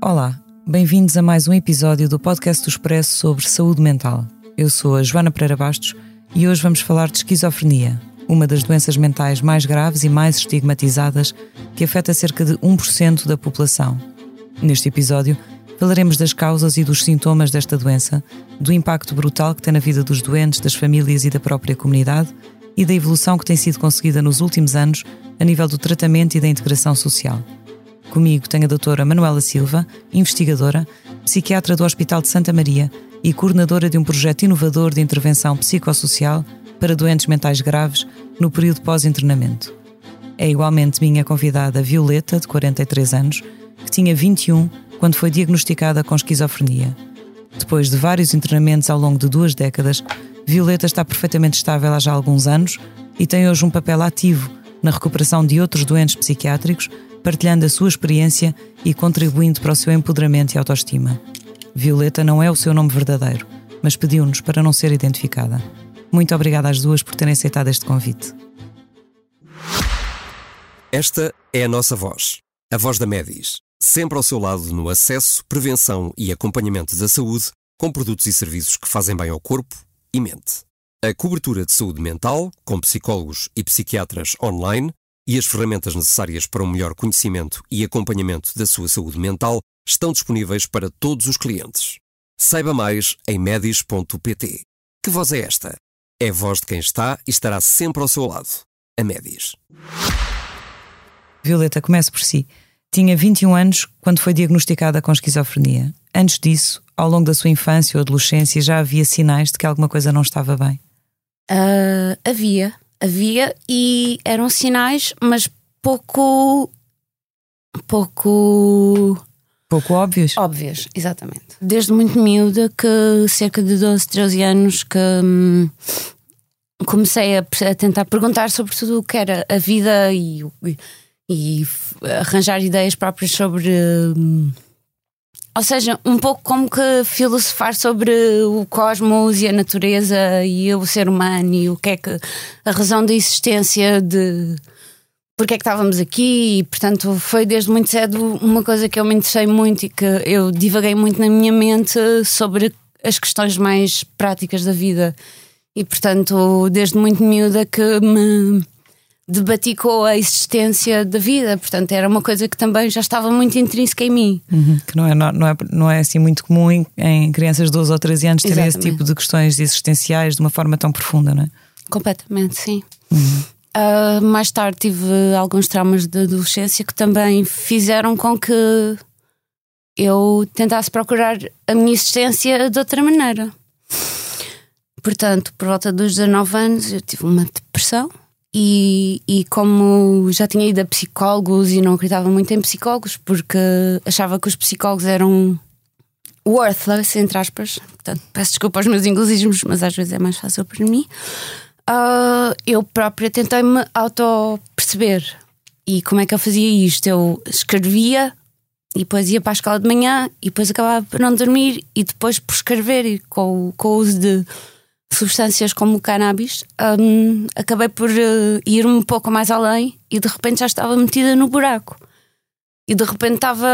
Olá, bem-vindos a mais um episódio do podcast do Expresso sobre saúde mental. Eu sou a Joana Pereira Bastos e hoje vamos falar de esquizofrenia, uma das doenças mentais mais graves e mais estigmatizadas que afeta cerca de 1% da população. Neste episódio, falaremos das causas e dos sintomas desta doença, do impacto brutal que tem na vida dos doentes, das famílias e da própria comunidade e da evolução que tem sido conseguida nos últimos anos a nível do tratamento e da integração social. Comigo tenho a doutora Manuela Silva, investigadora, psiquiatra do Hospital de Santa Maria e coordenadora de um projeto inovador de intervenção psicossocial para doentes mentais graves no período pós-internamento. É igualmente minha convidada Violeta, de 43 anos, que tinha 21 quando foi diagnosticada com esquizofrenia. Depois de vários internamentos ao longo de duas décadas, Violeta está perfeitamente estável há já alguns anos e tem hoje um papel ativo na recuperação de outros doentes psiquiátricos, partilhando a sua experiência e contribuindo para o seu empoderamento e autoestima. Violeta não é o seu nome verdadeiro, mas pediu-nos para não ser identificada. Muito obrigada às duas por terem aceitado este convite. Esta é a nossa voz, a voz da Medis, sempre ao seu lado no acesso, prevenção e acompanhamento da saúde, com produtos e serviços que fazem bem ao corpo e mente. A cobertura de saúde mental, com psicólogos e psiquiatras online, e as ferramentas necessárias para um melhor conhecimento e acompanhamento da sua saúde mental estão disponíveis para todos os clientes. Saiba mais em medis.pt. Que voz é esta? É a voz de quem está e estará sempre ao seu lado. A Medis. Violeta, comece por si. Tinha 21 anos quando foi diagnosticada com esquizofrenia. Antes disso, ao longo da sua infância ou adolescência, já havia sinais de que alguma coisa não estava bem. Ah, havia, havia e eram sinais, mas pouco. pouco Pouco óbvios. óbvios, exatamente. Desde muito miúda, que cerca de 12, 13 anos, que hum, comecei a, a tentar perguntar sobre tudo o que era a vida e, e- e arranjar ideias próprias sobre. hum, ou seja, um pouco como que filosofar sobre o cosmos e a natureza e o ser humano e o que é que a razão da existência de porque é que estávamos aqui. E portanto foi desde muito cedo uma coisa que eu me interessei muito e que eu divaguei muito na minha mente sobre as questões mais práticas da vida. E portanto desde muito miúda que me debati com a existência da vida portanto era uma coisa que também já estava muito intrínseca em mim Uhum, que não é, não, é, não é assim muito comum em, em crianças de 12 ou 13 anos terem esse tipo de questões existenciais de uma forma tão profunda, não é? Completamente, sim. Ah, mais tarde tive alguns traumas de adolescência que também fizeram com que eu tentasse procurar a minha existência de outra maneira. Portanto, por volta dos 19 anos, eu tive uma depressão. E, e como já tinha ido a psicólogos e não acreditava muito em psicólogos, porque achava que os psicólogos eram worthless, entre aspas. Portanto, peço desculpa aos meus inglesismos, mas às vezes é mais fácil para mim. Ah, eu própria tentei-me auto-perceber. E como é que eu fazia isto? Eu escrevia e depois ia para a escola de manhã e depois acabava por não dormir e depois por escrever e com, com o uso de substâncias como o cannabis hum, acabei por eh, ir um pouco mais além e de repente já estava metida no buraco e de repente estava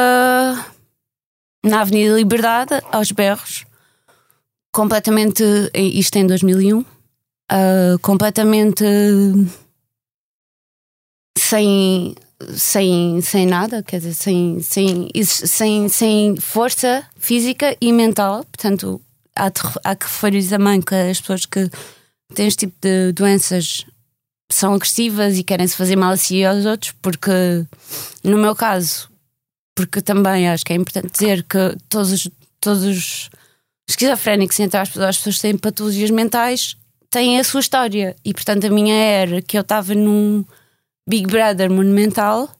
na Avenida Liberdade aos berros completamente isto em 2001 ah, completamente sem, sem, sem nada, quer dizer, sem, sem, sem, sem força física e mental. Portanto, há, há que referir também que as pessoas que têm este tipo de doenças são agressivas e querem se fazer mal a si e aos outros, porque no meu caso, porque também acho que é importante dizer que todos os, todos os esquizofrénicos, entre aspas, as pessoas que têm patologias mentais, têm a sua história. E portanto a minha era que eu estava num Big Brother monumental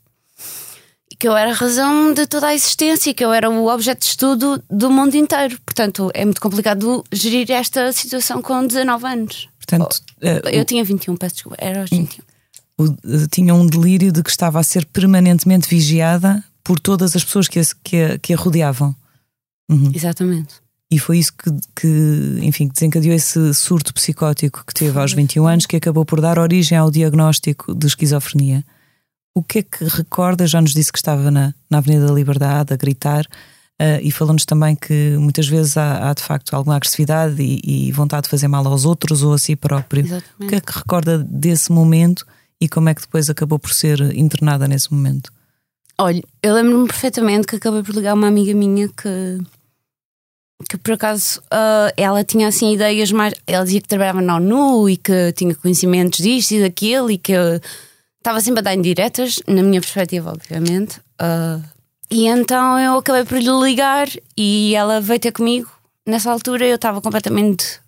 que eu era a razão de toda a existência, que eu era o objeto de estudo do mundo inteiro. Portanto, é muito complicado gerir esta situação com 19 anos. Portanto, eh, Eu tinha 21, peço desculpa, era aos 21. o- o- tinha um delírio de que estava a ser permanentemente vigiada por todas as pessoas que a, que a, que a rodeavam. Uhum. Exatamente. E foi isso que, que, enfim, que desencadeou esse surto psicótico que teve aos 21 anos, que acabou por dar origem ao diagnóstico de esquizofrenia. O que é que recorda? Já nos disse que estava na, na Avenida da Liberdade a gritar eh, e falou-nos também que muitas vezes há, há, de facto alguma agressividade e, e vontade de fazer mal aos outros ou a si próprio. Exatamente. O que é que recorda desse momento e como é que depois acabou por ser internada nesse momento? Olha, eu lembro-me perfeitamente que acabei por ligar uma amiga minha que, que por acaso ah, ela tinha assim ideias mais. Ela dizia que trabalhava na ONU e que tinha conhecimentos disto e daquilo e que estava sempre a dar indiretas, na minha perspectiva, obviamente. Ah, e então eu acabei por lhe ligar e ela veio ter comigo. Nessa altura eu estava completamente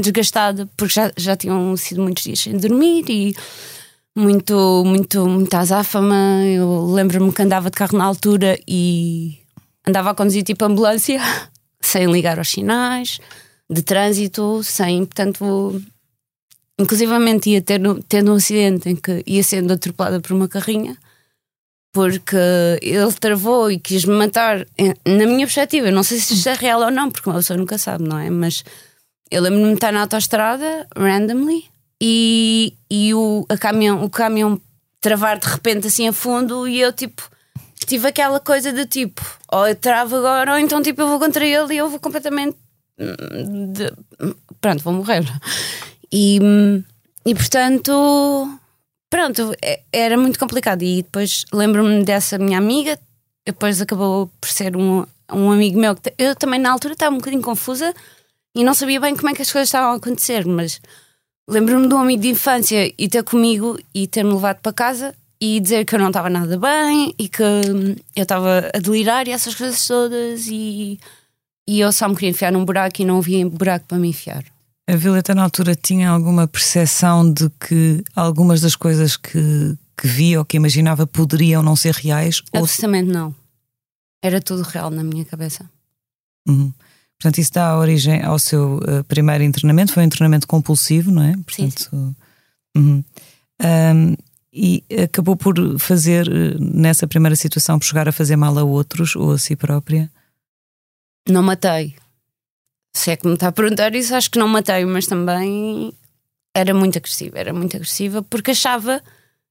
desgastada porque já, já tinham sido muitos dias sem dormir e muito, muito, muita azáfama. Eu lembro-me que andava de carro na altura e andava a conduzir tipo ambulância, sem ligar aos sinais de trânsito, sem, portanto, inclusivamente ia ter, tendo um acidente em que ia sendo atropelada por uma carrinha. Porque ele travou e quis me matar, eh, na minha perspectiva. Não sei se isto é real ou não, porque uma pessoa nunca sabe, não é? Mas eu lembro-me de estar na autostrada, randomly, e, e o, a caminhão, o caminhão travar de repente assim a fundo e eu tipo tive aquela coisa de tipo ou eu travo agora ou então tipo eu vou contra ele e eu vou completamente hum, de- pronto, vou morrer e, e portanto pronto, é- era muito complicado e depois lembro-me dessa minha amiga depois acabou por ser um, um amigo meu que eu também na altura estava um bocadinho confusa e não sabia bem como é que as coisas estavam a acontecer mas Lembro-me de um amigo de infância e ter comigo e ter-me levado para casa e dizer que eu não estava nada bem e que hum, eu estava a delirar e essas coisas todas e, e eu só me queria enfiar num buraco e não havia buraco para me enfiar. A Violeta, na altura, tinha alguma percepção de que algumas das coisas que, que via ou que imaginava poderiam não ser reais? Ou... Absolutamente não. Era tudo real na minha cabeça. Uhum. Portanto, isso dá origem ao seu eh, primeiro internamento. Foi um internamento compulsivo, não é? Portanto, uhum. Ahm, e acabou por fazer, eh, nessa primeira situação, por chegar a fazer mal a outros ou a si própria. Não matei. Se é que me está a perguntar isso, acho que não matei, mas também era muito agressiva. Era muito agressiva porque achava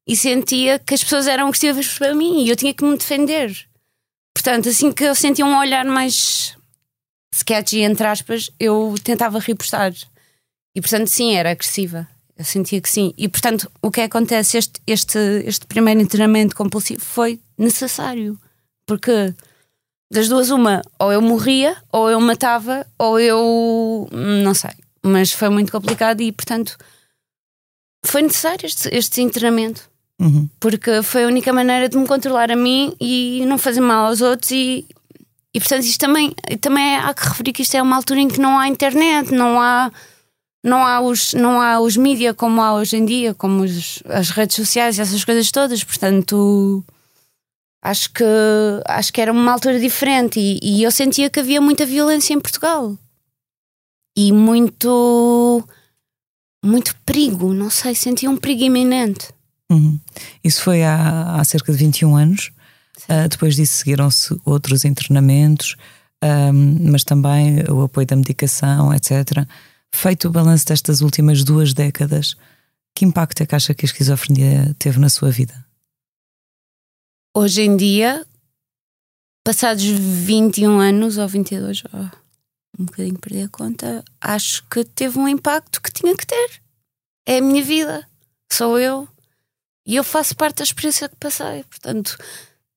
e sentia que as pessoas eram agressivas para mim e eu tinha que me defender. Portanto, assim que eu sentia um olhar mais sketchy, entre aspas, eu tentava repostar. E portanto, sim, era agressiva. Eu sentia que sim. E portanto, o que acontece? Este, este, este primeiro internamento compulsivo foi necessário. Porque das duas, uma, ou eu morria, ou eu matava, ou eu. não sei. Mas foi muito complicado e portanto foi necessário este, este internamento. Uhum. Porque foi a única maneira de me controlar a mim e não fazer mal aos outros e. E portanto, isto também, também há que referir que isto é uma altura em que não há internet, não há, não há os, não há os mídia como há hoje em dia, como os, as redes sociais, essas coisas todas. Portanto, acho que, acho que era uma altura diferente e, e eu sentia que havia muita violência em Portugal e muito, muito perigo. Não sei, sentia um perigo iminente. Uhum. Isso foi há, há cerca de 21 anos. Uh, depois disso seguiram-se outros internamentos, um, mas também o apoio da medicação, etc. Feito o balanço destas últimas duas décadas, que impacto é que acha que a esquizofrenia teve na sua vida? Hoje em dia, passados 21 anos ou 22, oh, um bocadinho perdi a conta, acho que teve um impacto que tinha que ter. É a minha vida, sou eu e eu faço parte da experiência que passei. Portanto,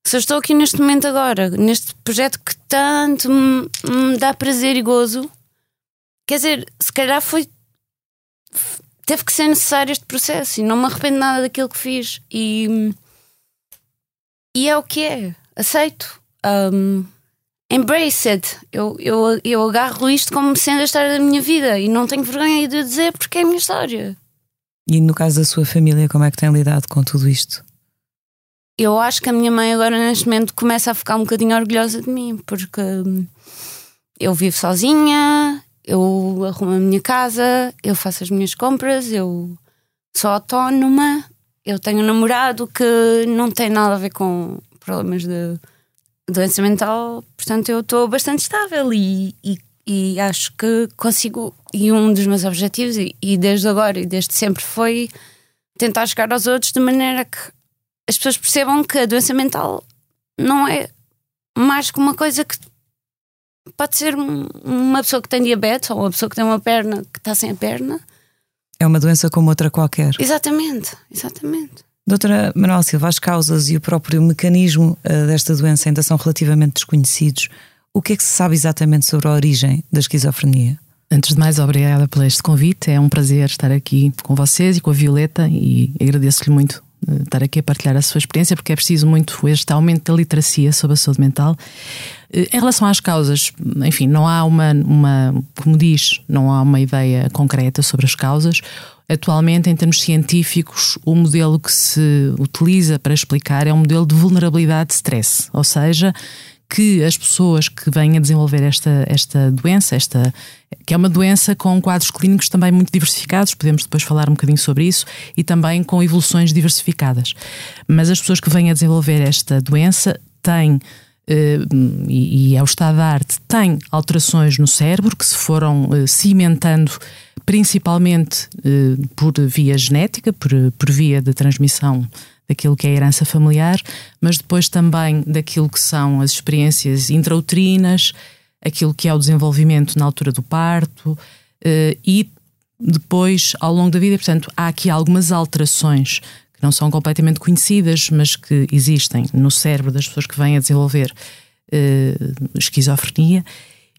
se eu estou aqui neste momento agora, neste projeto que tanto me, me dá prazer e gozo, quer dizer, se calhar foi. Teve que ser necessário este processo e não me arrependo nada daquilo que fiz. E, e é o que é. Aceito. Um, embrace it. Eu, eu, eu agarro isto como sendo a história da minha vida e não tenho vergonha de dizer porque é a minha história. E no caso da sua família, como é que tem lidado com tudo isto? eu acho que a minha mãe agora neste momento começa a ficar um bocadinho orgulhosa de mim, porque hum, eu vivo sozinha, eu arrumo a minha casa, eu faço as minhas compras, eu sou autónoma, eu tenho um namorado que não tem nada a ver com problemas de doença mental, portanto eu estou bastante estável e, e, e, acho que consigo. E um dos meus objetivos, e, e desde agora e desde sempre, foi tentar chegar aos outros de maneira que as pessoas percebam que a doença mental não é mais que uma coisa que pode ser uma pessoa que tem diabetes ou uma pessoa que tem uma perna que está sem a perna. É uma doença como outra qualquer. Exatamente, exatamente. Doutora Manuel Silva, as causas e o próprio mecanismo uh, desta doença ainda são relativamente desconhecidos. O que é que se sabe exatamente sobre a origem da esquizofrenia? Antes de mais, obrigada por este convite. É um prazer estar aqui com vocês e com a Violeta e agradeço-lhe muito eh, estar aqui a partilhar a sua experiência, porque é preciso muito este aumento da literacia sobre a saúde mental. Eh, em relação às causas, enfim, não há uma, uma, como diz, não há uma ideia concreta sobre as causas. Atualmente, em termos científicos, o modelo que se utiliza para explicar é um modelo de vulnerabilidade de stress, ou seja, que as pessoas que vêm a desenvolver esta, esta doença, esta, que é uma doença com quadros clínicos também muito diversificados, podemos depois falar um bocadinho sobre isso, e também com evoluções diversificadas. Mas as pessoas que vêm a desenvolver esta doença têm Uh, e, e é o estado da arte, têm alterações no cérebro que se foram uh, cimentando principalmente uh, por via genética, por, por via de transmissão daquilo que é a herança familiar, mas depois também daquilo que são as experiências intrauterinas, aquilo que é o desenvolvimento na altura do parto eh, e depois ao longo da vida. Portanto, há aqui algumas alterações que não são completamente conhecidas, mas que existem no cérebro das pessoas que vêm a desenvolver eh, esquizofrenia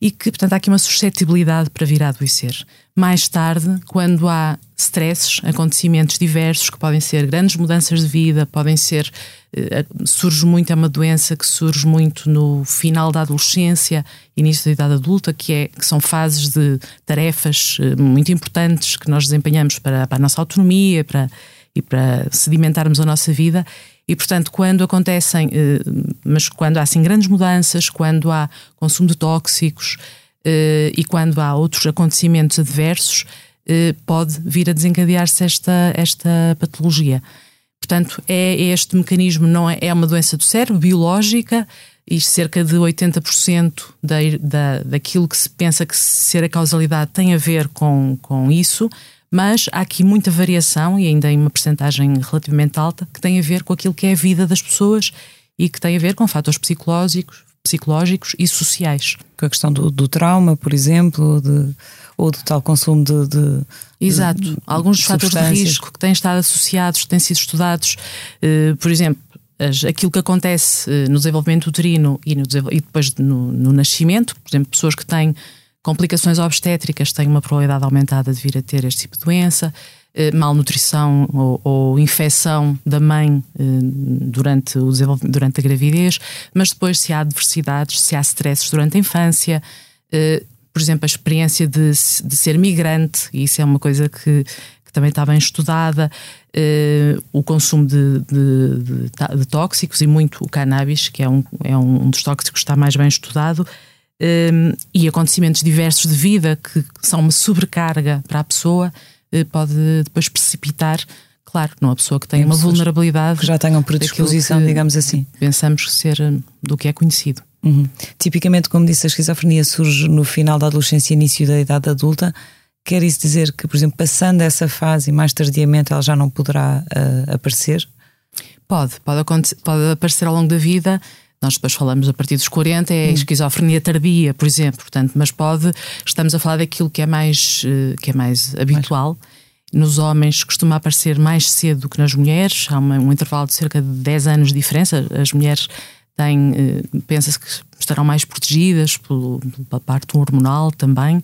e que, portanto, há aqui uma suscetibilidade para vir a adoecer. Mais tarde, quando há stresses, acontecimentos diversos, que podem ser grandes mudanças de vida, podem ser. Eh, surge muito, é uma doença que surge muito no final da adolescência, início da idade adulta, que, é, que são fases de tarefas eh, muito importantes que nós desempenhamos para, para a nossa autonomia para, e para sedimentarmos a nossa vida e, portanto, quando acontecem, eh, mas quando há assim grandes mudanças, quando há consumo de tóxicos eh, e quando há outros acontecimentos adversos, eh, pode vir a desencadear-se esta, esta patologia. Portanto, é este mecanismo, não é, é uma doença do cérebro, biológica, e cerca de 80% da, da, daquilo que se pensa que ser a causalidade tem a ver com, com isso mas há aqui muita variação e ainda em uma percentagem relativamente alta que tem a ver com aquilo que é a vida das pessoas e que tem a ver com fatores psicológicos, psicológicos e sociais. Com a questão do, do trauma, por exemplo, de, ou do tal consumo de. de Exato. De, Alguns dos fatores de risco que têm estado associados, que têm sido estudados, uh, por exemplo, as, aquilo que acontece uh, no desenvolvimento uterino e, no, e depois no, no nascimento, por exemplo, pessoas que têm Complicações obstétricas têm uma probabilidade aumentada de vir a ter este tipo de doença. Eh, malnutrição ou, ou, infecção da mãe eh, durante, o durante a gravidez, mas depois se há adversidades, se há stresses durante a infância, eh, por exemplo, a experiência de, de ser migrante, isso é uma coisa que, também está bem estudada, o consumo de, de, de, tóxicos e muito o cannabis, que é um, é um dos tóxicos que está mais bem estudado, e acontecimentos diversos de vida que são uma sobrecarga para a pessoa, uh, pode depois precipitar, claro, numa pessoa que tem uma vulnerabilidade. Que já tenham predisposição, digamos assim. Pensamos ser hum, do que é conhecido. Uhum. Tipicamente, como disse, a esquizofrenia surge no final da adolescência e início da idade adulta. Quer isso dizer que, por exemplo, passando essa fase e mais tardiamente ela já não poderá uh, aparecer? Pode, pode, pode aparecer ao longo da vida nós depois falamos a partir dos 40, é hum. esquizofrenia tardia, por exemplo, portanto, mas pode, estamos a falar daquilo que é mais, eh, que é mais habitual. Nos homens costuma aparecer mais cedo do que nas mulheres, há uma, um intervalo de cerca de 10 anos de diferença. As mulheres têm, eh, pensa-se que estarão mais protegidas pelo, pela parte hormonal também,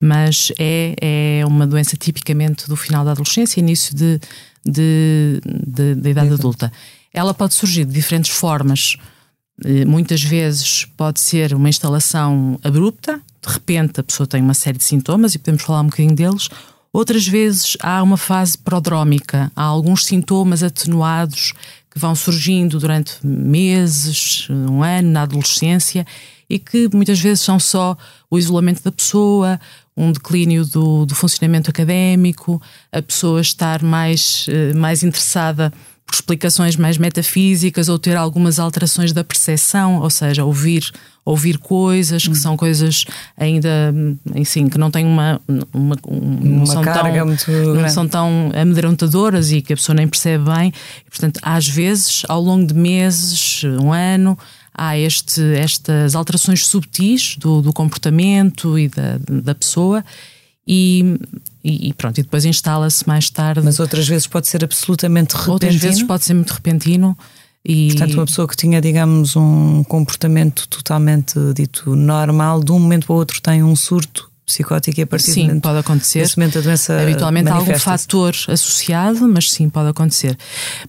mas é, é uma doença tipicamente do final da adolescência, início de, de, de, de idade adulta. Ela pode surgir de diferentes formas. Eh, muitas vezes pode ser uma instalação abrupta, de repente a pessoa tem uma série de sintomas e podemos falar um bocadinho deles. Outras vezes há uma fase prodrómica, há alguns sintomas atenuados que vão surgindo durante meses, um ano, na adolescência, e que muitas vezes são só o isolamento da pessoa, um declínio do, do funcionamento académico, a pessoa estar mais, eh, mais interessada por explicações mais metafísicas ou ter algumas alterações da percepção, ou seja, ouvir ouvir coisas que são coisas ainda enfim, que não têm uma, uma, uma são carga tão, muito não grande. são tão amedrontadoras e que a pessoa nem percebe bem. E, portanto, às vezes, ao longo de meses, um ano, há este, estas alterações subtis do, do comportamento e da, da pessoa. E, e e pronto, e depois instala-se mais tarde. Mas outras vezes pode ser absolutamente repentino. Outras vezes pode ser muito repentino. E, Portanto, uma pessoa que tinha, digamos, um comportamento totalmente dito normal, de um momento para o outro tem um surto psicótico e a partir sim, do momento, pode acontecer. momento a doença Habitualmente há algum fator associado, mas sim, pode acontecer.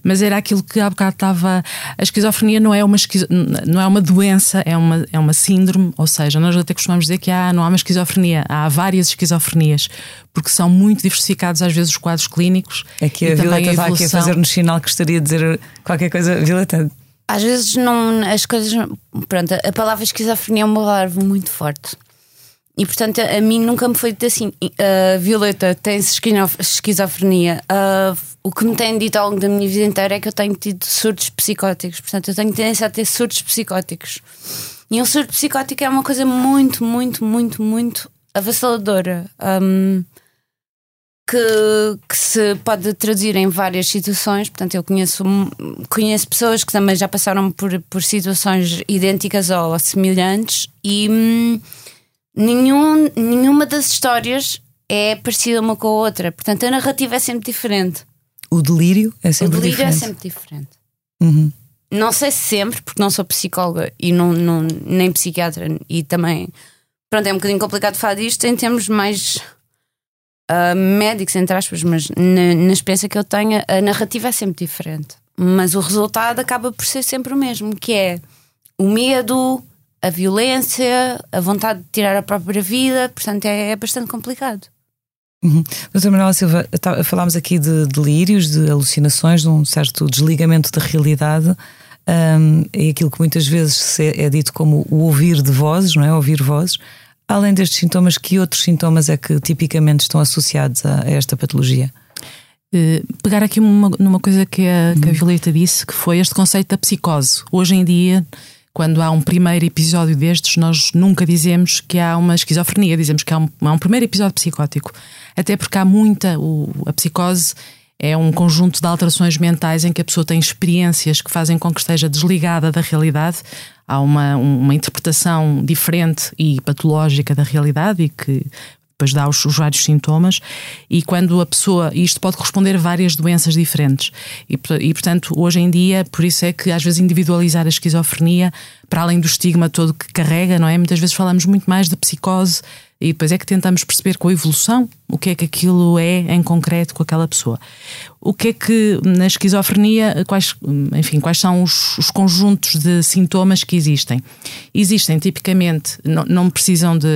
Mas era aquilo que há bocado estava. A esquizofrenia não é uma, esquizo- não é uma doença, é uma, é uma síndrome, ou seja, nós até costumamos dizer que há, não há uma esquizofrenia, há várias esquizofrenias, porque são muito diversificados às vezes os quadros clínicos. É que a Violeta está aqui a fazer-nos sinal que gostaria de dizer qualquer coisa. Violeta, Às vezes não, as coisas. Pronto, a palavra esquizofrenia é uma palavra muito forte. E portanto, a, mim nunca me foi dito assim: "Ah, Violeta, tens esquizofrenia. Ah, o que me têm dito ao longo da minha vida inteira é que eu tenho tido surtos psicóticos. Portanto, eu tenho tendência a ter surtos psicóticos. E um surto psicótico é uma coisa muito, muito, muito, muito avassaladora. Ahm, que, que se pode traduzir em várias situações. Portanto, eu conheço, conheço pessoas que também já passaram por, por situações idênticas ou semelhantes e hum, nenhum, nenhuma das histórias é parecida uma com a outra. Portanto, a narrativa é sempre diferente. o delírio é O sempre delírio diferente. é sempre diferente. Uhum. Não sei se sempre, porque não sou psicóloga e não, não, nem psiquiatra, e também pronto, é um bocadinho complicado falar disto em termos mais ah, médicos, entre aspas, mas na, na experiência que eu tenho, a narrativa é sempre diferente. Mas o resultado acaba por ser sempre o mesmo, que é o medo, a violência, a vontade de tirar a própria vida, portanto é, é bastante complicado. Doutora Manuela Silva, tá- falámos aqui de delírios, de alucinações, de um certo desligamento da realidade. Um, é aquilo que muitas vezes é, é dito como o ouvir de vozes, não é? Ouvir vozes. Além destes sintomas, que outros sintomas é que tipicamente estão associados a, a esta patologia? Eh, pegar aqui uma- numa coisa que a, que a Violeta disse, que foi este conceito da psicose. Hoje em dia, quando há um primeiro episódio destes, nós nunca dizemos que há uma esquizofrenia, dizemos que há um, há um primeiro episódio psicótico. Até porque há muita. O, a psicose é um conjunto de alterações mentais em que a pessoa tem experiências que fazem com que esteja desligada da realidade. Há uma, uma interpretação diferente e patológica da realidade e que depois dá os, os vários sintomas, e quando a pessoa. Isto pode corresponder a várias doenças diferentes. E, e, portanto, hoje em dia, por isso é que às vezes individualizar a esquizofrenia, para além do estigma todo que carrega, não é? Muitas vezes falamos muito mais de psicose e depois é que tentamos perceber com a evolução o que é que aquilo é em concreto com aquela pessoa. O que é que na esquizofrenia, quais, enfim, quais são os, os conjuntos de sintomas que existem? Existem tipicamente, não, não precisam de,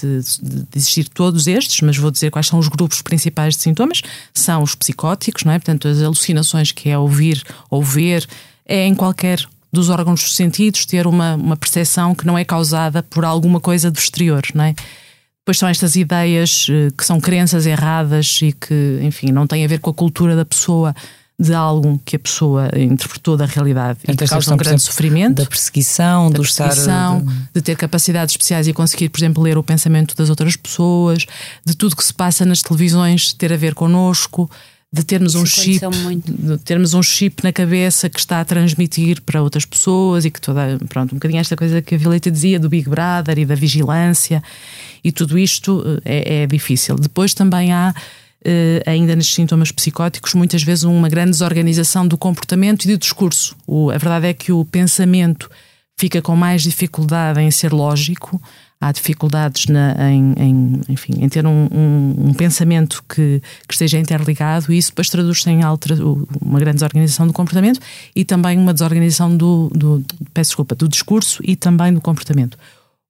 de- de existir todos estes, mas vou dizer quais são os grupos principais de sintomas. São os psicóticos, não é? Portanto, as alucinações que é ouvir ou ver, é em qualquer dos órgãos dos sentidos ter uma, uma percepção que não é causada por alguma coisa do exterior, não é? Depois são estas ideias eh, que são crenças erradas e que, enfim, não têm a ver com a cultura da pessoa, de algo que a pessoa interpretou da realidade e Portanto, que causa um grande exemplo, sofrimento. Da perseguição, da do estar. perseguição, de- de ter capacidades especiais e conseguir, por exemplo, ler o pensamento das outras pessoas, de tudo que se passa nas televisões ter a ver connosco, de termos um Isso chip, aconteceu muito. de termos um chip na cabeça que está a transmitir para outras pessoas e que toda, pronto, um bocadinho esta coisa que a Violeta dizia do Big Brother e da vigilância e tudo isto eh, é, é difícil. Depois também há eh, ainda nestes sintomas psicóticos, muitas vezes uma grande desorganização do comportamento e do discurso. O- a verdade é que o pensamento fica com mais dificuldade em ser lógico, há dificuldades na- em, em, enfim, em ter um, um- um pensamento que, que esteja interligado e isso depois traduz-se em uma grande desorganização do comportamento e também uma desorganização do, do, peço desculpa, do discurso e também do comportamento.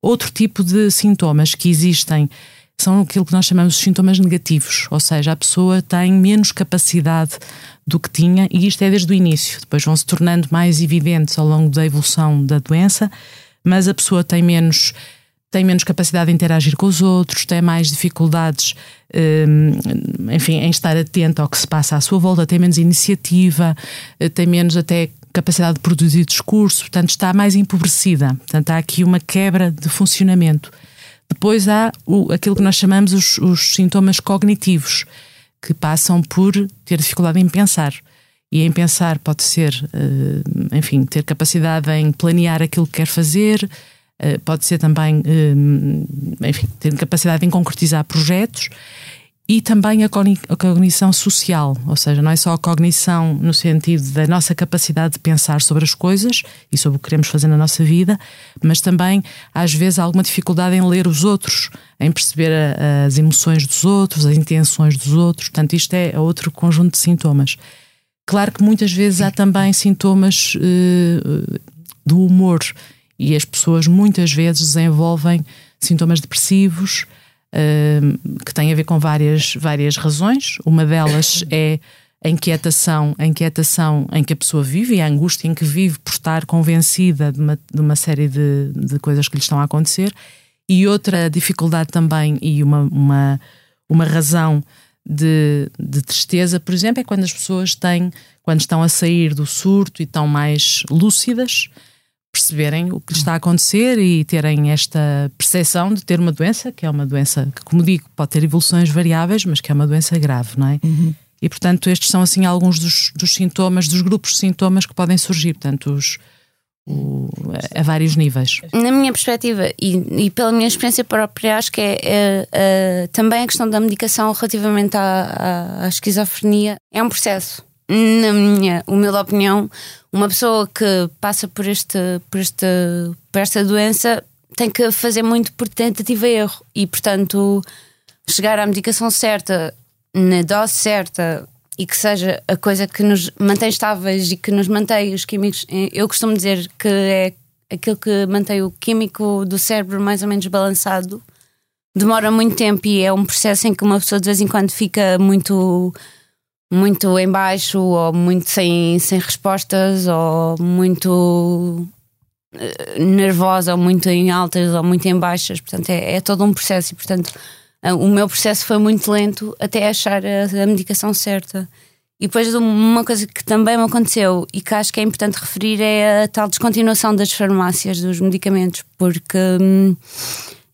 Outro tipo de sintomas que existem são aquilo que nós chamamos de sintomas negativos, ou seja, a pessoa tem menos capacidade do que tinha, e isto é desde o início, depois vão se tornando mais evidentes ao longo da evolução da doença, mas a pessoa tem menos tem menos capacidade de interagir com os outros, tem mais dificuldades, hum, enfim, em estar atento ao que se passa à sua volta, tem menos iniciativa, eh, tem menos até capacidade de produzir discurso, portanto está mais empobrecida. Portanto, há aqui uma quebra de funcionamento. Depois há o, aquilo que nós chamamos os, os sintomas cognitivos, que passam por ter dificuldade em pensar. E em pensar pode ser, eh, enfim, ter capacidade em planear aquilo que quer fazer, pode ser também, eh, enfim, ter capacidade em concretizar projetos e também a cognição social, ou seja, não é só a cognição no sentido da nossa capacidade de pensar sobre as coisas e sobre o que queremos fazer na nossa vida, mas também às vezes há alguma dificuldade em ler os outros, em perceber as emoções dos outros, as intenções dos outros. Portanto, isto é outro conjunto de sintomas. Claro que muitas vezes há também sintomas uh, do humor e as pessoas muitas vezes desenvolvem sintomas depressivos que tem a ver com várias, várias razões. Uma delas é a inquietação, a inquietação em que a pessoa vive e a angústia em que vive por estar convencida de uma, de uma série de, de coisas que lhe estão a acontecer. E outra dificuldade também, e uma, uma, uma razão de, de tristeza, por exemplo, é quando as pessoas têm, quando estão a sair do surto e estão mais lúcidas, perceberem o que lhes está a acontecer e terem esta percepção de ter uma doença, que é uma doença que, como digo, pode ter evoluções variáveis, mas que é uma doença grave, não é? Uhum. E, portanto, estes são, assim, alguns dos, dos, sintomas, dos grupos de sintomas que podem surgir, portanto, os, o, a, a, vários níveis. Na minha perspectiva e, e, pela minha experiência própria, acho que é, é, é também a questão da medicação relativamente à, à, à esquizofrenia é um processo na minha humilde opinião, uma pessoa que passa por, este, por, este, por esta doença tem que fazer muito por tentativa e erro e, portanto, chegar à medicação certa, na dose certa e que seja a coisa que nos mantém estáveis e que nos mantém os químicos. Eu costumo dizer que é aquilo que mantém o químico do cérebro mais ou menos balançado. Demora muito tempo e é um processo em que uma pessoa de vez em quando fica muito muito em baixo ou muito sem, sem respostas ou muito uh, nervosa ou muito em altas ou muito em baixas. Portanto é, é todo um processo. E portanto uh, o meu processo foi muito lento até achar a, a, medicação certa. E depois uma coisa que também me aconteceu e que acho que é importante referir é a tal descontinuação das farmácias dos medicamentos porque hum,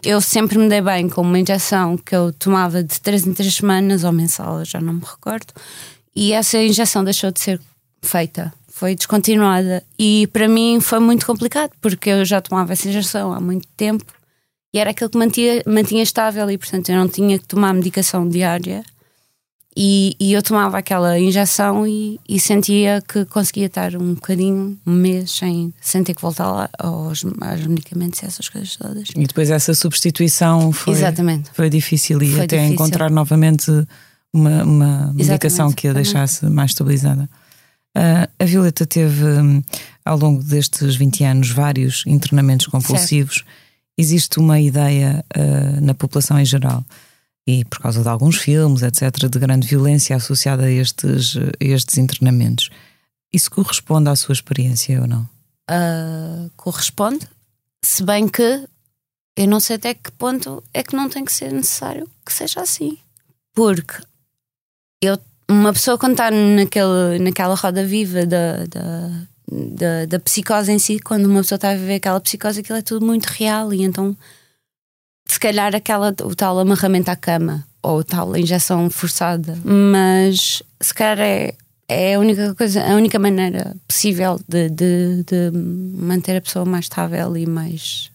eu sempre me dei bem com uma injeção que eu tomava de 3 em 3 semanas ou mensal, já não me recordo, e essa injeção deixou de ser feita, foi descontinuada. E para mim foi muito complicado, porque eu já tomava essa injeção há muito tempo e era aquilo que mantinha, mantinha estável, e portanto eu não tinha que tomar medicação diária. E, e, eu tomava aquela injeção e, e, sentia que conseguia estar um bocadinho, um mês, sem, sem ter que voltar lá aos, aos medicamentos e essas coisas todas. E depois essa substituição foi, Exatamente. foi difícil e foi até difícil. encontrar novamente uma, uma medicação que a deixasse mais estabilizada. Uh, a Violeta teve, um, ao longo destes 20 anos, vários internamentos compulsivos. Certo. Existe uma ideia uh, na população em geral e por causa de alguns filmes, etc., de grande violência associada a estes, a estes internamentos. Isso corresponde à sua experiência ou não? Uh, corresponde, se bem que eu não sei até que ponto é que não tem que ser necessário que seja assim. Porque eu, uma pessoa quando está naquele, naquela roda viva da, da, da, da psicose em si, quando uma pessoa está a viver aquela psicose, aquilo é tudo muito real e então se calhar aquela, o tal amarramento à cama ou tal injeção forçada, mas se calhar é, é a única coisa, a única maneira possível de, de, de manter a pessoa mais estável e mais,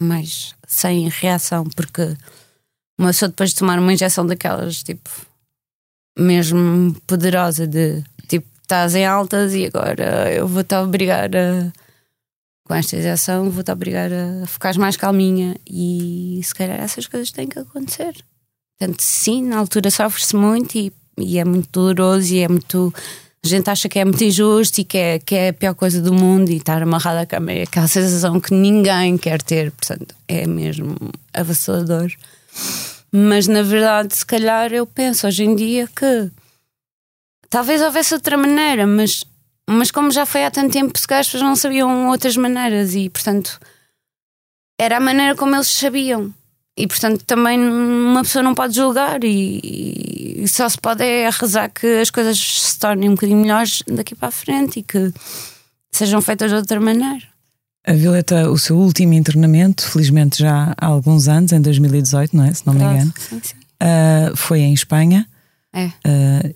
mais sem reação, porque uma pessoa depois de tomar uma injeção daquelas, tipo, mesmo poderosa de tipo, estás em altas e agora eu vou-te obrigar a com esta injeção vou-te obrigar a ficar mais calminha e se calhar essas coisas têm que acontecer. Portanto, sim, na altura sofre-se muito e, e, é muito doloroso e é muito. A gente acha que é muito injusto e que é, que é a pior coisa do mundo e estar amarrado à cama é aquela sensação que ninguém quer ter, portanto, é mesmo avassalador. Mas na verdade, se calhar, eu penso hoje em dia que talvez houvesse outra maneira, mas, mas como já foi há tanto tempo, se calhar as pessoas não sabiam outras maneiras e, portanto, era a maneira como eles sabiam. E portanto também uma pessoa não pode julgar e, e só se pode é rezar que as coisas se tornem um bocadinho melhores daqui para a frente e que sejam feitas de outra maneira. A Violeta, o seu último internamento, felizmente já há alguns anos, em 2018, não é? Se não me engano, Sim, sim. uh, foi em Espanha. É. Uh,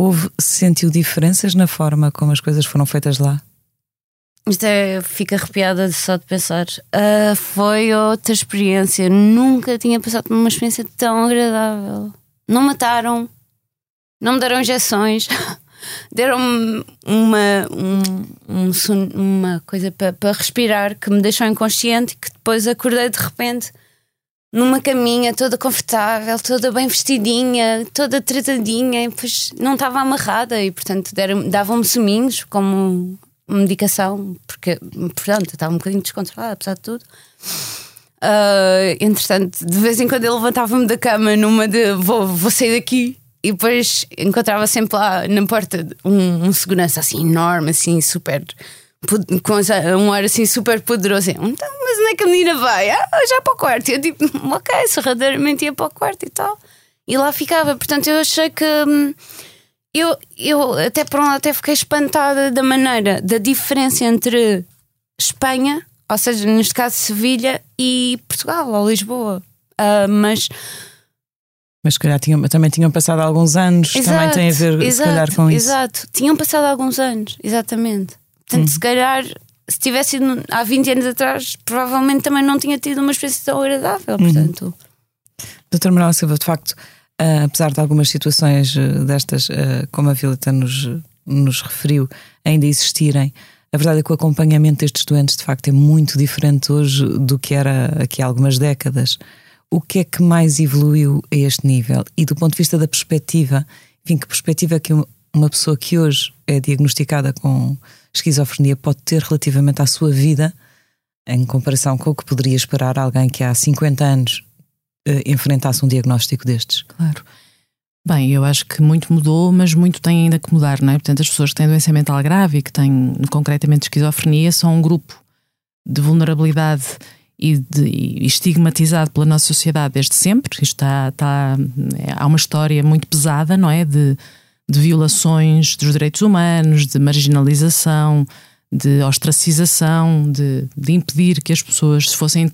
houve, sentiu diferenças na forma como as coisas foram feitas lá? Isto é, fico arrepiada só de pensar. Ah, foi outra experiência. Nunca tinha passado por uma experiência tão agradável. Não mataram, não me deram injeções, deram-me uma, um, um uma coisa para para respirar que me deixou inconsciente e que depois acordei de repente numa caminha toda confortável, toda bem vestidinha, toda tratadinha, e depois não estava amarrada e portanto davam-me seminhos como medicação, porque portanto estava um bocadinho descontrolada, apesar de tudo. Ah, entretanto, de vez em quando eu levantava-me da cama numa de vou, vou sair daqui e depois encontrava sempre lá na porta um, um segurança assim enorme, assim super com um ar assim super poderoso. Então, onde é que a menina vai? Ah, já para o quarto. E eu tipo, ok, sorradeiramente ia para o quarto e tal. E lá ficava. Portanto, eu achei que. hum, Eu, eu até por um lado até fiquei espantada da maneira, da diferença entre Espanha, ou seja, neste caso Sevilha, e Portugal, ou Lisboa. Ah, mas Mas se calhar tinham, também tinham passado alguns anos, também tem a ver se calhar com isso. Exato, tinham passado alguns anos, exatamente. Portanto, Uhum. se calhar, se tivesse sido há 20 anos atrás, provavelmente também não tinha tido uma experiência tão agradável. Uhum. Portanto, Doutor Manuel Silva, de facto, ah, apesar de algumas situações ah, destas, ah, como a Violeta nos, nos referiu, ainda existirem, a verdade é que o acompanhamento destes doentes, de facto, é muito diferente hoje do que era aqui há algumas décadas. O que é que mais evoluiu a este nível? E do ponto de vista da perspectiva, enfim, que perspectiva é que um- uma pessoa que hoje é diagnosticada com esquizofrenia pode ter relativamente à sua vida, em comparação com o que poderia esperar alguém que há 50 anos eh, enfrentasse um diagnóstico destes. Claro. Bem, eu acho que muito mudou, mas muito tem ainda que mudar, não é? Portanto, as pessoas que têm doença mental grave e que têm concretamente esquizofrenia são um grupo de vulnerabilidade e, de, e estigmatizado pela nossa sociedade desde sempre. Isto está, está, é, há uma história muito pesada, não é? De, de violações dos direitos humanos, de marginalização, de ostracização, de, de impedir que as pessoas se fossem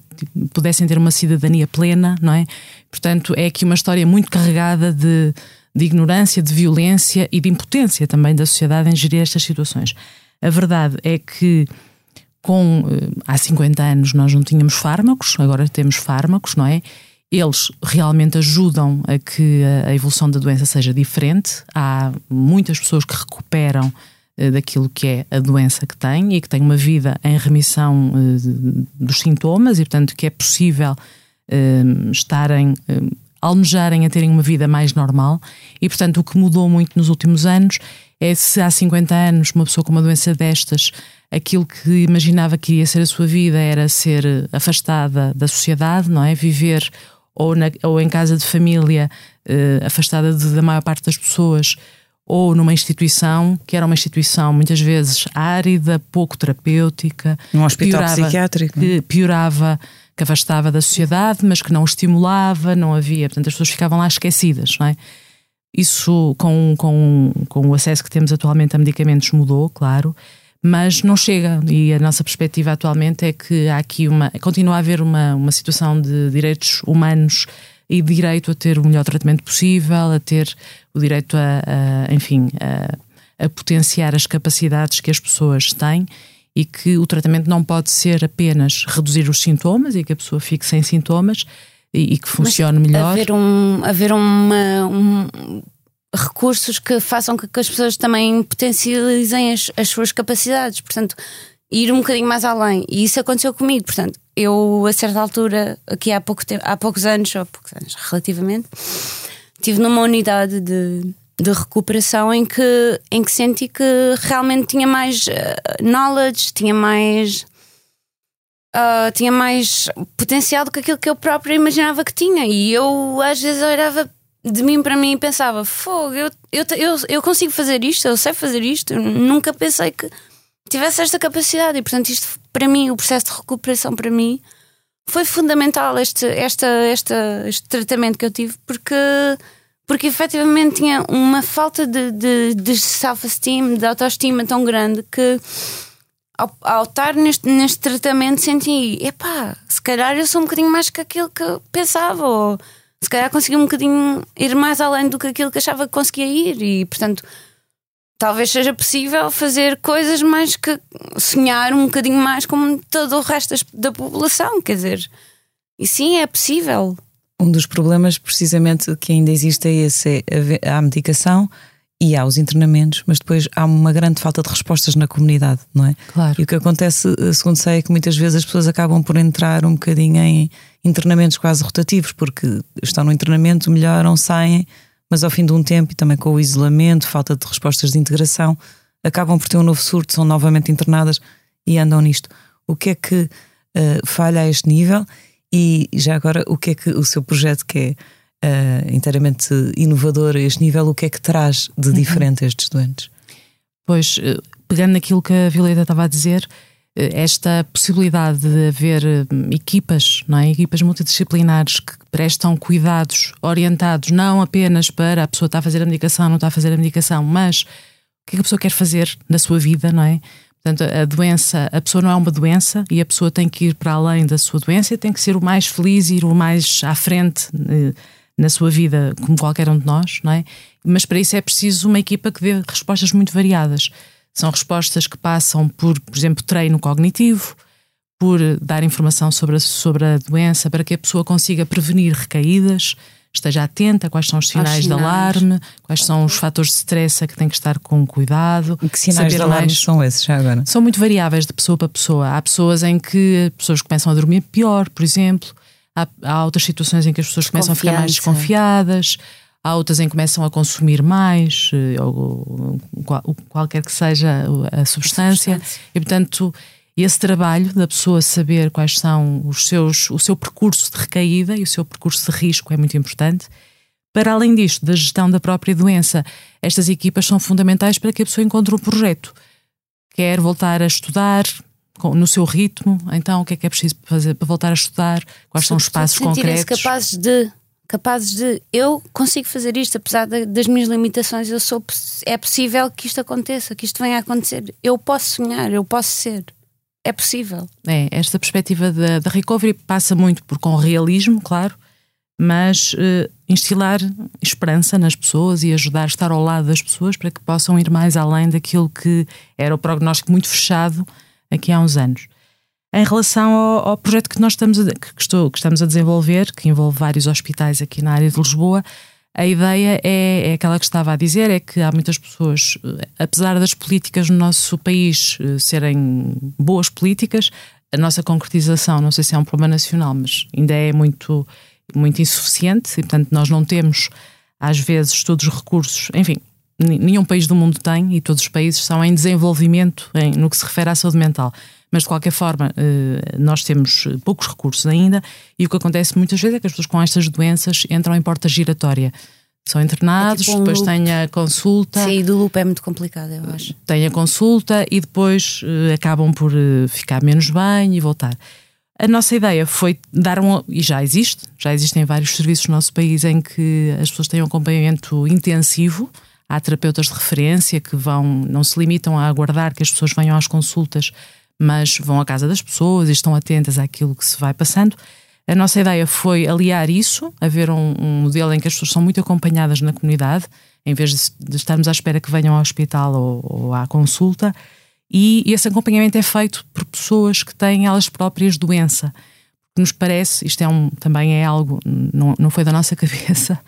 pudessem ter uma cidadania plena, não é? Portanto, é aqui uma história muito carregada de, de ignorância, de violência e de impotência também da sociedade em gerir estas situações. A verdade é que com eh, há 50 anos nós não tínhamos fármacos, agora temos fármacos, não é? Eles realmente ajudam a que a- evolução da doença seja diferente. Há muitas pessoas que recuperam eh, daquilo que é a doença que têm e que têm uma vida em remissão eh, dos sintomas e, portanto, que é possível eh, estarem, almejarem a terem uma vida mais normal. E, portanto, o que mudou muito nos últimos anos é se há 50 anos uma pessoa com uma doença destas, aquilo que imaginava que ia ser a sua vida era ser afastada da sociedade, não é? Viver ou, na- ou em casa de família, eh, afastada de- da maior parte das pessoas, ou numa instituição, que era uma instituição muitas vezes árida, pouco terapêutica, Num hospital piorava- psiquiátrico. que piorava, que afastava da sociedade, mas que não estimulava, não havia. Portanto, as pessoas ficavam lá esquecidas, não é? Isso, com, com, com o acesso que temos atualmente a medicamentos, mudou, claro, mas não chega. E a nossa perspectiva atualmente é que há aqui uma. continua a haver uma, uma situação de direitos humanos e direito a ter o melhor tratamento possível, a ter o direito a, a, enfim, a, a potenciar as capacidades que as pessoas têm e que o tratamento não pode ser apenas reduzir os sintomas e que a pessoa fique sem sintomas e, e que funcione melhor. haver, um, haver uma, um- recursos que façam com que as pessoas também potencializem as, as suas capacidades. Portanto, ir um bocadinho mais além. E isso aconteceu comigo. Portanto, eu, a certa altura, aqui há, pouco tempo, há poucos anos, ou poucos anos relativamente, estive numa unidade de, de recuperação em que, em que senti que realmente tinha mais eh, knowledge, tinha mais. uh, tinha mais potencial do que aquilo que eu própria imaginava que tinha. E eu às vezes olhava de mim para mim pensava: fogo, eu, eu, eu, eu consigo fazer isto, eu sei fazer isto. Nunca pensei que tivesse esta capacidade. E portanto, isto para mim, o processo de recuperação para mim foi fundamental este, esta, esta, este tratamento que eu tive, porque, porque efetivamente tinha uma falta de, de, de self-esteem, de autoestima tão grande que ao, ao estar neste, neste tratamento senti, epá, se calhar eu sou um bocadinho mais que aquilo que eu pensava, ou se calhar consegui um bocadinho ir mais além do que aquilo que achava que conseguia ir, e portanto talvez seja possível fazer coisas mais que sonhar um bocadinho mais como todo o resto da população, quer dizer, e sim, é possível. Um dos problemas, precisamente, que ainda existe é esse: é a medicação e há os internamentos, mas depois há uma grande falta de respostas na comunidade, não é? Claro. E o que acontece, segundo sei, é que muitas vezes as pessoas acabam por entrar um bocadinho em internamentos quase rotativos, porque estão no internamento, melhoram, saem mas ao fim de um tempo e também com o isolamento, falta de respostas de integração, acabam por ter um novo surto, são novamente internadas e andam nisto. O que é que uh, falha a este nível? E já agora, o que é que o seu projeto, que é uh, inteiramente inovador a este nível, o que é que traz de uhum. diferente a estes doentes? Pois, eh, pegando naquilo que a Violeta estava a dizer, esta possibilidade de haver hum, equipas, não é? equipas multidisciplinares que prestam cuidados orientados não apenas para a pessoa estar a fazer a medicação, não está a fazer a medicação, mas o que, é que a pessoa quer fazer na sua vida, não é? Portanto, a doença, a pessoa não é uma doença e a pessoa tem que ir para além da sua doença tem que ser o mais feliz e ir o mais à frente eh, na sua vida, como qualquer um de nós, não é? Mas para isso é preciso uma equipa que dê respostas muito variadas. São respostas que passam por, por exemplo, treino cognitivo, por dar informação sobre a, sobre a doença para que a pessoa consiga prevenir recaídas, esteja atenta a quais são os sinais, sinais. de alarme, quais são os fatores de stress a que tem que estar com cuidado. E que sinais de alarme mais... são esses já agora? São muito variáveis de pessoa para pessoa. Há pessoas em que pessoas começam a dormir pior, por exemplo. Há, há outras situações em que as pessoas começam a ficar mais desconfiadas há outras em que começam a consumir mais, eh, ou, ou qualquer que seja a substância, a substância. e portanto esse trabalho da pessoa saber quais são os seus, o seu percurso de recaída e o seu percurso de risco é muito importante. Para além disto, da gestão da própria doença, estas equipas são fundamentais para que a pessoa encontre um projeto. Quer voltar a estudar no seu ritmo, então o que é que é preciso fazer para voltar a estudar? Quais são os passos concretos? capazes de capazes de eu consigo fazer isto, apesar de, das minhas limitações, eu sou é possível que isto aconteça, que isto venha a acontecer. Eu posso sonhar, eu posso ser. É possível. É, esta perspectiva da, da recovery passa muito por com realismo, claro, mas uh, instilar esperança nas pessoas e ajudar a estar ao lado das pessoas para que possam ir mais além daquilo que era o prognóstico muito fechado aqui há uns anos. Em relação ao, ao projeto que nós estamos a, que, estou, que estamos a desenvolver, que envolve vários hospitais aqui na área de Lisboa, a ideia é, é, aquela que estava a dizer: é que há muitas pessoas, eh, apesar das políticas no nosso país eh, serem boas políticas, a nossa concretização, não sei se é um problema nacional, mas ainda é muito, muito insuficiente e, portanto, nós não temos, às vezes, todos os recursos, enfim. Nenhum país do mundo tem e todos os países são em desenvolvimento em, no que se refere à saúde mental mas de qualquer forma eh, nós temos poucos recursos ainda e o que acontece muitas vezes é que as pessoas com estas doenças entram em porta giratória. São internados, é tipo um depois têm a consulta. Sair do loop é muito complicado, eu acho. Têm a consulta e depois uh, acabam por ficar menos bem e voltar. A nossa ideia foi dar um. E já existe, já existem vários serviços no nosso país em que as pessoas têm um acompanhamento intensivo. Há terapeutas de referência que vão, não se limitam a aguardar que as pessoas venham às consultas mas vão à casa das pessoas e estão atentas àquilo que se vai passando. A nossa ideia foi aliar isso, haver um, um modelo em que as pessoas são muito acompanhadas na comunidade, em vez de, de estarmos à espera que venham ao hospital ou, ou à consulta. E esse acompanhamento é feito por pessoas que têm elas próprias doença. Nos parece, isto é um, também é algo, não, não foi da nossa cabeça,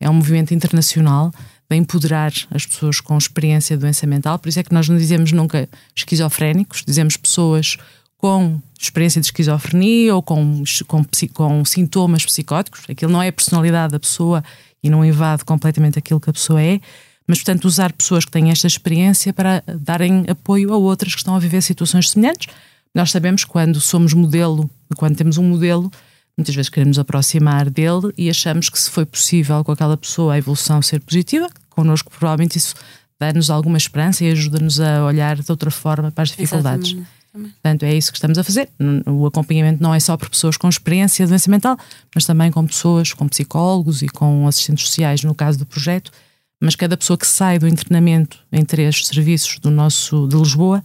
é um movimento internacional de empoderar as pessoas com experiência de doença mental. Por isso é que nós não dizemos nunca esquizofrénicos, dizemos pessoas com experiência de esquizofrenia ou com, com, com sintomas psicóticos. Aquilo não é a personalidade da pessoa e não invade completamente aquilo que a pessoa é. Mas, portanto, usar pessoas que têm esta experiência para darem apoio a outras que estão a viver situações semelhantes, Nós sabemos quando somos modelo, quando temos um modelo, muitas vezes queremos aproximar dele e achamos que se foi possível com aquela pessoa a evolução ser positiva, connosco provavelmente isso dá-nos alguma esperança e ajuda-nos a olhar de outra forma para as dificuldades. Exatamente. Portanto, é isso que estamos a fazer. O acompanhamento não é só por pessoas com experiência de doença mental, mas também com pessoas, com psicólogos e com assistentes sociais, no caso do projeto. Mas cada pessoa que sai do internamento em três serviços do nosso de Lisboa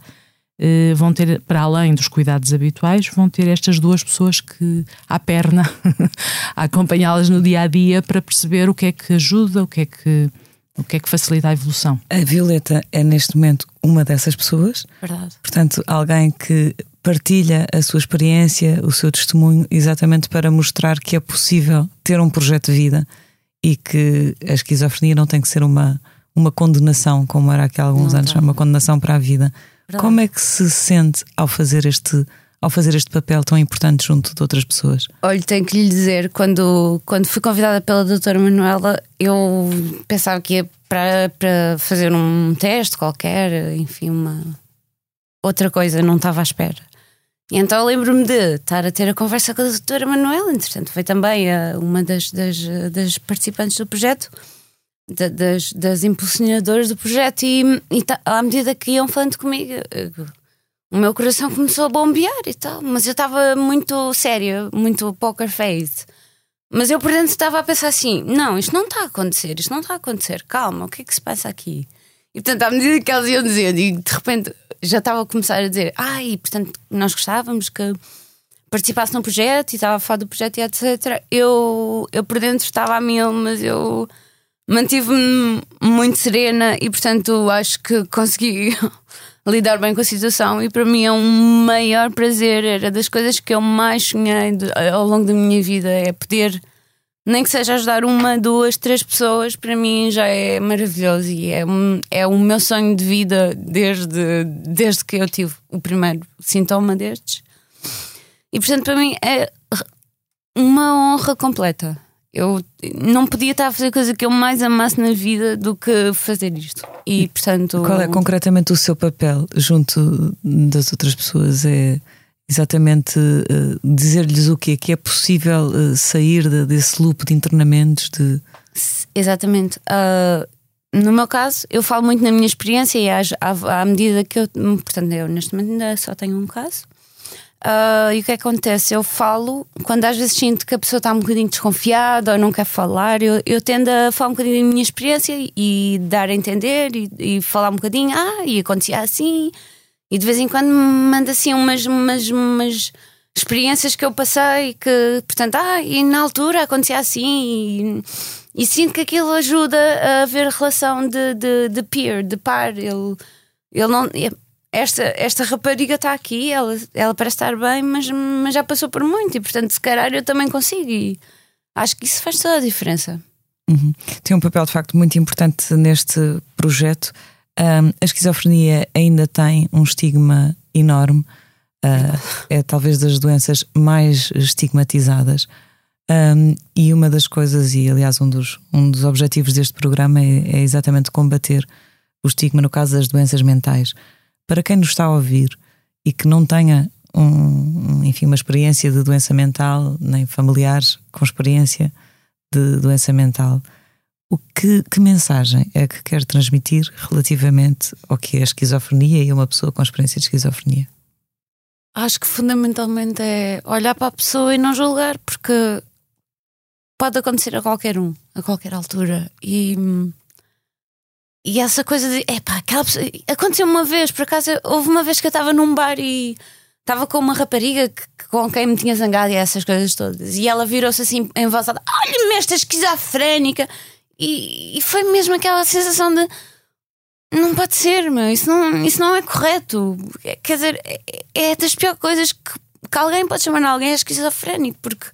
vão ter, para além dos cuidados habituais, vão ter estas duas pessoas que à perna a acompanhá-las no dia a dia para perceber o que é que ajuda, o que é que o que é que facilita a evolução. A Violeta é neste momento uma dessas pessoas. Verdade. Portanto, alguém que partilha a sua experiência, o seu testemunho, exatamente para mostrar que é possível ter um projeto de vida e que a esquizofrenia não tem que ser uma, uma condenação, como era aqui há alguns Não anos, tem. uma condenação para a vida. Verdade. Como é que se sente ao fazer este ao fazer este papel tão importante junto de outras pessoas? Olha, tenho que lhe dizer, quando, quando fui convidada pela doutora Manuela, eu pensava que ia para, para fazer um teste qualquer, enfim, uma outra coisa, não estava à espera. E então lembro-me de estar a ter a conversa com a doutora Manuela, entretanto, foi também eh, uma das, das, das participantes do projeto, da- das, das impulsionadoras do projeto, e, e à medida que iam falando comigo, eu- o meu coração começou a bombear e tal, mas eu estava muito séria, muito poker face. Mas eu por dentro estava a pensar assim: não, isto não está a acontecer, isto não está a acontecer, calma, o que é que se passa aqui? E portanto, à medida que elas iam dizendo, e de repente já estava a começar a dizer: ai, portanto, nós gostávamos que participasse no projeto e estava a falar do projeto e etc. Eu, eu por dentro estava a mil, mas eu mantive-me muito serena e portanto acho que consegui lidar bem com a situação e para mim é um maior prazer, era das coisas que eu mais sonhei ao longo da minha vida, é poder nem que seja ajudar uma, duas, três pessoas, para mim já é maravilhoso e é, é o meu sonho de vida desde, desde que eu tive o primeiro sintoma destes. E portanto, para mim é uma honra completa. Eu não podia estar a fazer coisa que eu mais amasse na vida do que fazer isto. E portanto. Qual é concretamente o seu papel junto das outras pessoas? É exatamente eh, dizer-lhes o quê? Que é possível eh, sair de- desse loop de internamentos? De... Exatamente. Ah, no meu caso, eu falo muito na minha experiência e às- à, à medida que eu. Portanto, eu neste momento ainda só tenho um caso. Ah, e o que é que acontece? Eu falo quando às vezes sinto que a pessoa está um bocadinho desconfiada ou não quer falar. Eu, eu tendo a falar um bocadinho da minha experiência e, dar a entender e, e falar um bocadinho. Ah, e acontecia assim. E de vez em quando manda assim umas, umas, umas experiências que eu passei que, portanto, ah, e na altura acontecia assim. E, e sinto que aquilo ajuda a ver relação de, de, de peer, de par. Ele, ele não. Esta, esta rapariga está aqui, ela, ela parece estar bem, mas, mas já passou por muito, e portanto, se calhar eu também consigo. E acho que isso faz toda a diferença. Uhum. Tem um papel de facto muito importante neste projeto. Ahm, a esquizofrenia ainda tem um estigma enorme, Ah, é talvez das doenças mais estigmatizadas. Ahm, e uma das coisas, e aliás, um dos, um dos objetivos deste programa é, é exatamente combater o estigma no caso das doenças mentais. Para quem nos está a ouvir e que não tenha um, enfim, uma experiência de doença mental, nem familiares com experiência de doença mental, o que, que mensagem é que quer transmitir relativamente ao que é a esquizofrenia e uma pessoa com experiência de esquizofrenia? Acho que fundamentalmente é olhar para a pessoa e não julgar, porque pode acontecer a qualquer um, a qualquer altura. E, e essa coisa de, epá, aquela pessoa. Aconteceu uma vez, por acaso, houve uma vez que eu estava num bar e estava com uma rapariga que, com quem me tinha zangado e essas coisas todas. E ela virou-se assim em voz alta: olha-me esta esquizofrénica. E, e foi mesmo aquela sensação de. Não pode ser, meu. Isso não, isso não é correto. É- Quer dizer, é, é das piores coisas que, que alguém pode chamar alguém é esquizofrénico, porque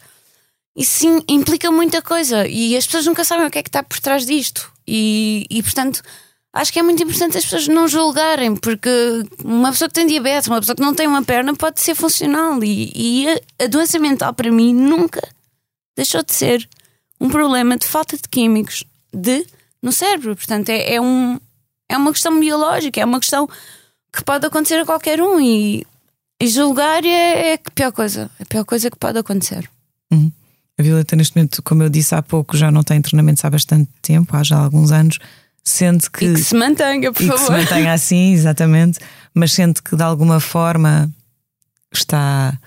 isso sim implica muita coisa e as pessoas nunca sabem o que é que está por trás disto. E, e portanto, acho que é muito importante as pessoas não julgarem, porque uma pessoa que tem diabetes, uma pessoa que não tem uma perna, pode ser funcional. E, e a, a doença mental, para mim, nunca deixou de ser um problema de falta de químicos de, no cérebro. Portanto, é, é um, é uma questão biológica, é uma questão que pode acontecer a qualquer um. E E julgar é, é a pior coisa. É a pior coisa que pode acontecer. Uhum. A Violeta, neste momento, como eu disse há pouco, já não tem treinamentos há bastante tempo, há já alguns anos. Sente que. E que se mantenha, por e favor. que se mantenha assim, exatamente. Mas sente que de alguma forma está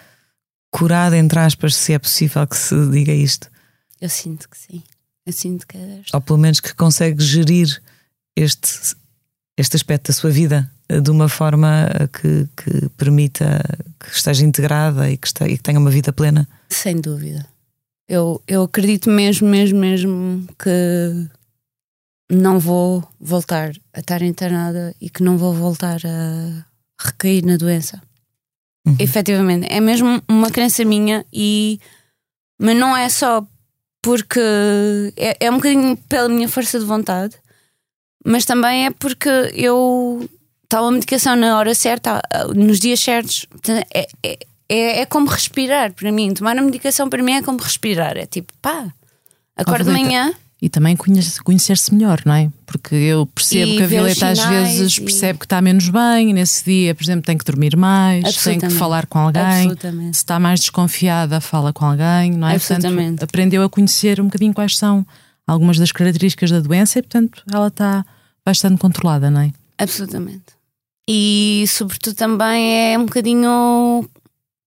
curada, entre aspas, se é possível que se diga isto. Eu sinto que sim. Eu sinto que é Ou pelo menos que consegue gerir este, este aspecto da sua vida de uma forma que, que permita que esteja integrada e que, esteja, e que tenha uma vida plena. Sem dúvida. Eu, eu acredito mesmo, mesmo, mesmo que não vou voltar a estar internada e que não vou voltar a recair na doença. Uhum. Efetivamente, é mesmo uma crença minha e mas não é só porque é, é um bocadinho pela minha força de vontade, mas também é porque eu tomo a medicação na hora certa, nos dias certos. É, é, é, é como respirar para mim. Tomar a medicação para mim é como respirar. É tipo, pá, acordo de manhã. E também conhecer-se melhor, não é? Porque eu percebo E que a Violeta às vezes e- percebe que está menos bem, e nesse dia, por exemplo, tem que dormir mais, tem que falar com alguém. Se está mais desconfiada, fala com alguém, não é? Absolutamente. Portanto, aprendeu a conhecer um bocadinho quais são algumas das características da doença e, portanto, ela está bastante controlada, não é? Absolutamente. E sobretudo também é um bocadinho.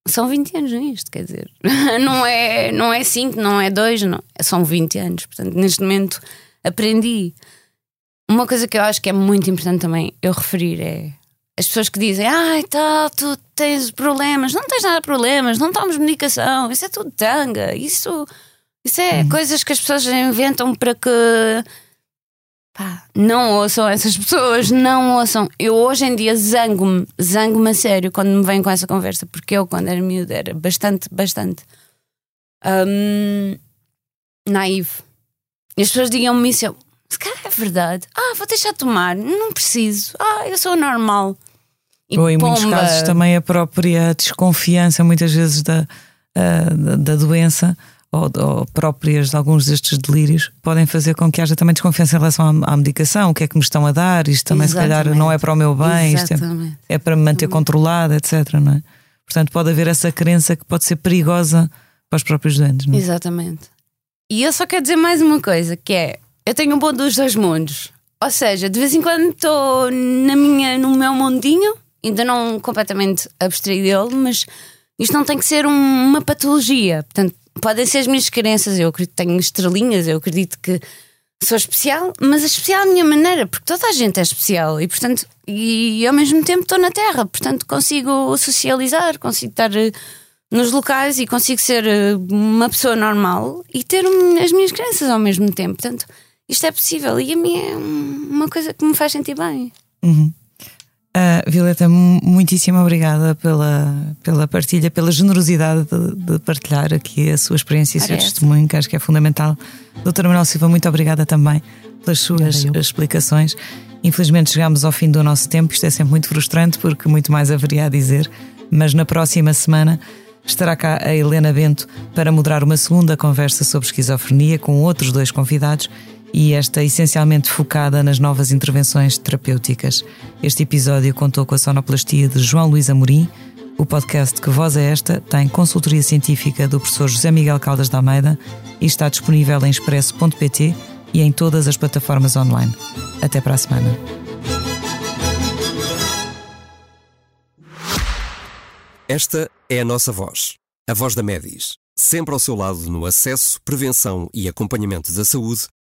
São 20 anos nisto, quer dizer. Não é, não é 5, não é 2, não. são 20 anos. Portanto, neste momento aprendi. Uma coisa que eu acho que é muito importante também eu referir é as pessoas que dizem, ai tal, tu tens problemas, não tens nada de problemas, não tomas medicação, isso é tudo tanga, isso, isso é coisas que as pessoas inventam para que Pá, não ouçam essas pessoas, não ouçam. Eu hoje em dia zango-me, zango-me a sério quando me vêm com essa conversa, porque eu, quando era miúda, era bastante, bastante hum, naive. E as pessoas digam-me isso, eu, se calhar é verdade. Ah, vou deixar de tomar, não preciso. Ah, eu sou normal. E Ou em muitos pomba. casos também a própria desconfiança, muitas vezes, da, ah, da, da doença ou, ou próprias de alguns destes delírios podem fazer com que haja também desconfiança em relação à, à medicação. O que é que me estão a dar? Isto também, se calhar, Exatamente. não é para o meu bem, isto é, Exatamente. é para me manter controlada, etc. Não é? Portanto, pode haver essa crença que pode ser perigosa para os próprios doentes. Não é? Exatamente. E eu só quero dizer mais uma coisa, que é eu tenho um bom dos dois mundos. Ou seja, de vez em quando estou na minha, no meu mundinho, ainda não completamente abstraí dele, mas isto não tem que ser um- uma patologia. Portanto, podem ser as minhas crenças. Eu acredito que tenho estrelinhas, eu acredito que sou especial, mas é especial à minha maneira, porque toda a gente é especial e, portanto, e ao mesmo tempo estou na Terra, portanto, consigo socializar, consigo estar eh, nos locais e consigo ser eh, uma pessoa normal e ter as minhas crenças ao mesmo tempo. Portanto, isto é possível e a mim é um- uma coisa que me faz sentir bem. Uhum. Ah, Violeta, mu- muitíssimo obrigada pela, pela partilha, pela generosidade de, de partilhar aqui a sua experiência e o seu testemunho, que acho que é fundamental. Doutora Manuel Silva, muito obrigada também pelas suas explicações. Infelizmente chegamos ao fim do nosso tempo, isto é sempre muito frustrante porque muito mais haveria a dizer, mas na próxima semana estará cá a Helena Bento para moderar uma segunda conversa sobre esquizofrenia com outros dois convidados e esta essencialmente focada nas novas intervenções terapêuticas. Este episódio contou com a sonoplastia de João Luís Amorim. O podcast Que Voz é Esta tem consultoria científica do professor José Miguel Caldas da Almeida e está disponível em expresso.pt e em todas as plataformas online. Até para a semana. Esta é a nossa voz, a voz da Medis, sempre ao seu lado no acesso, prevenção e acompanhamento da saúde,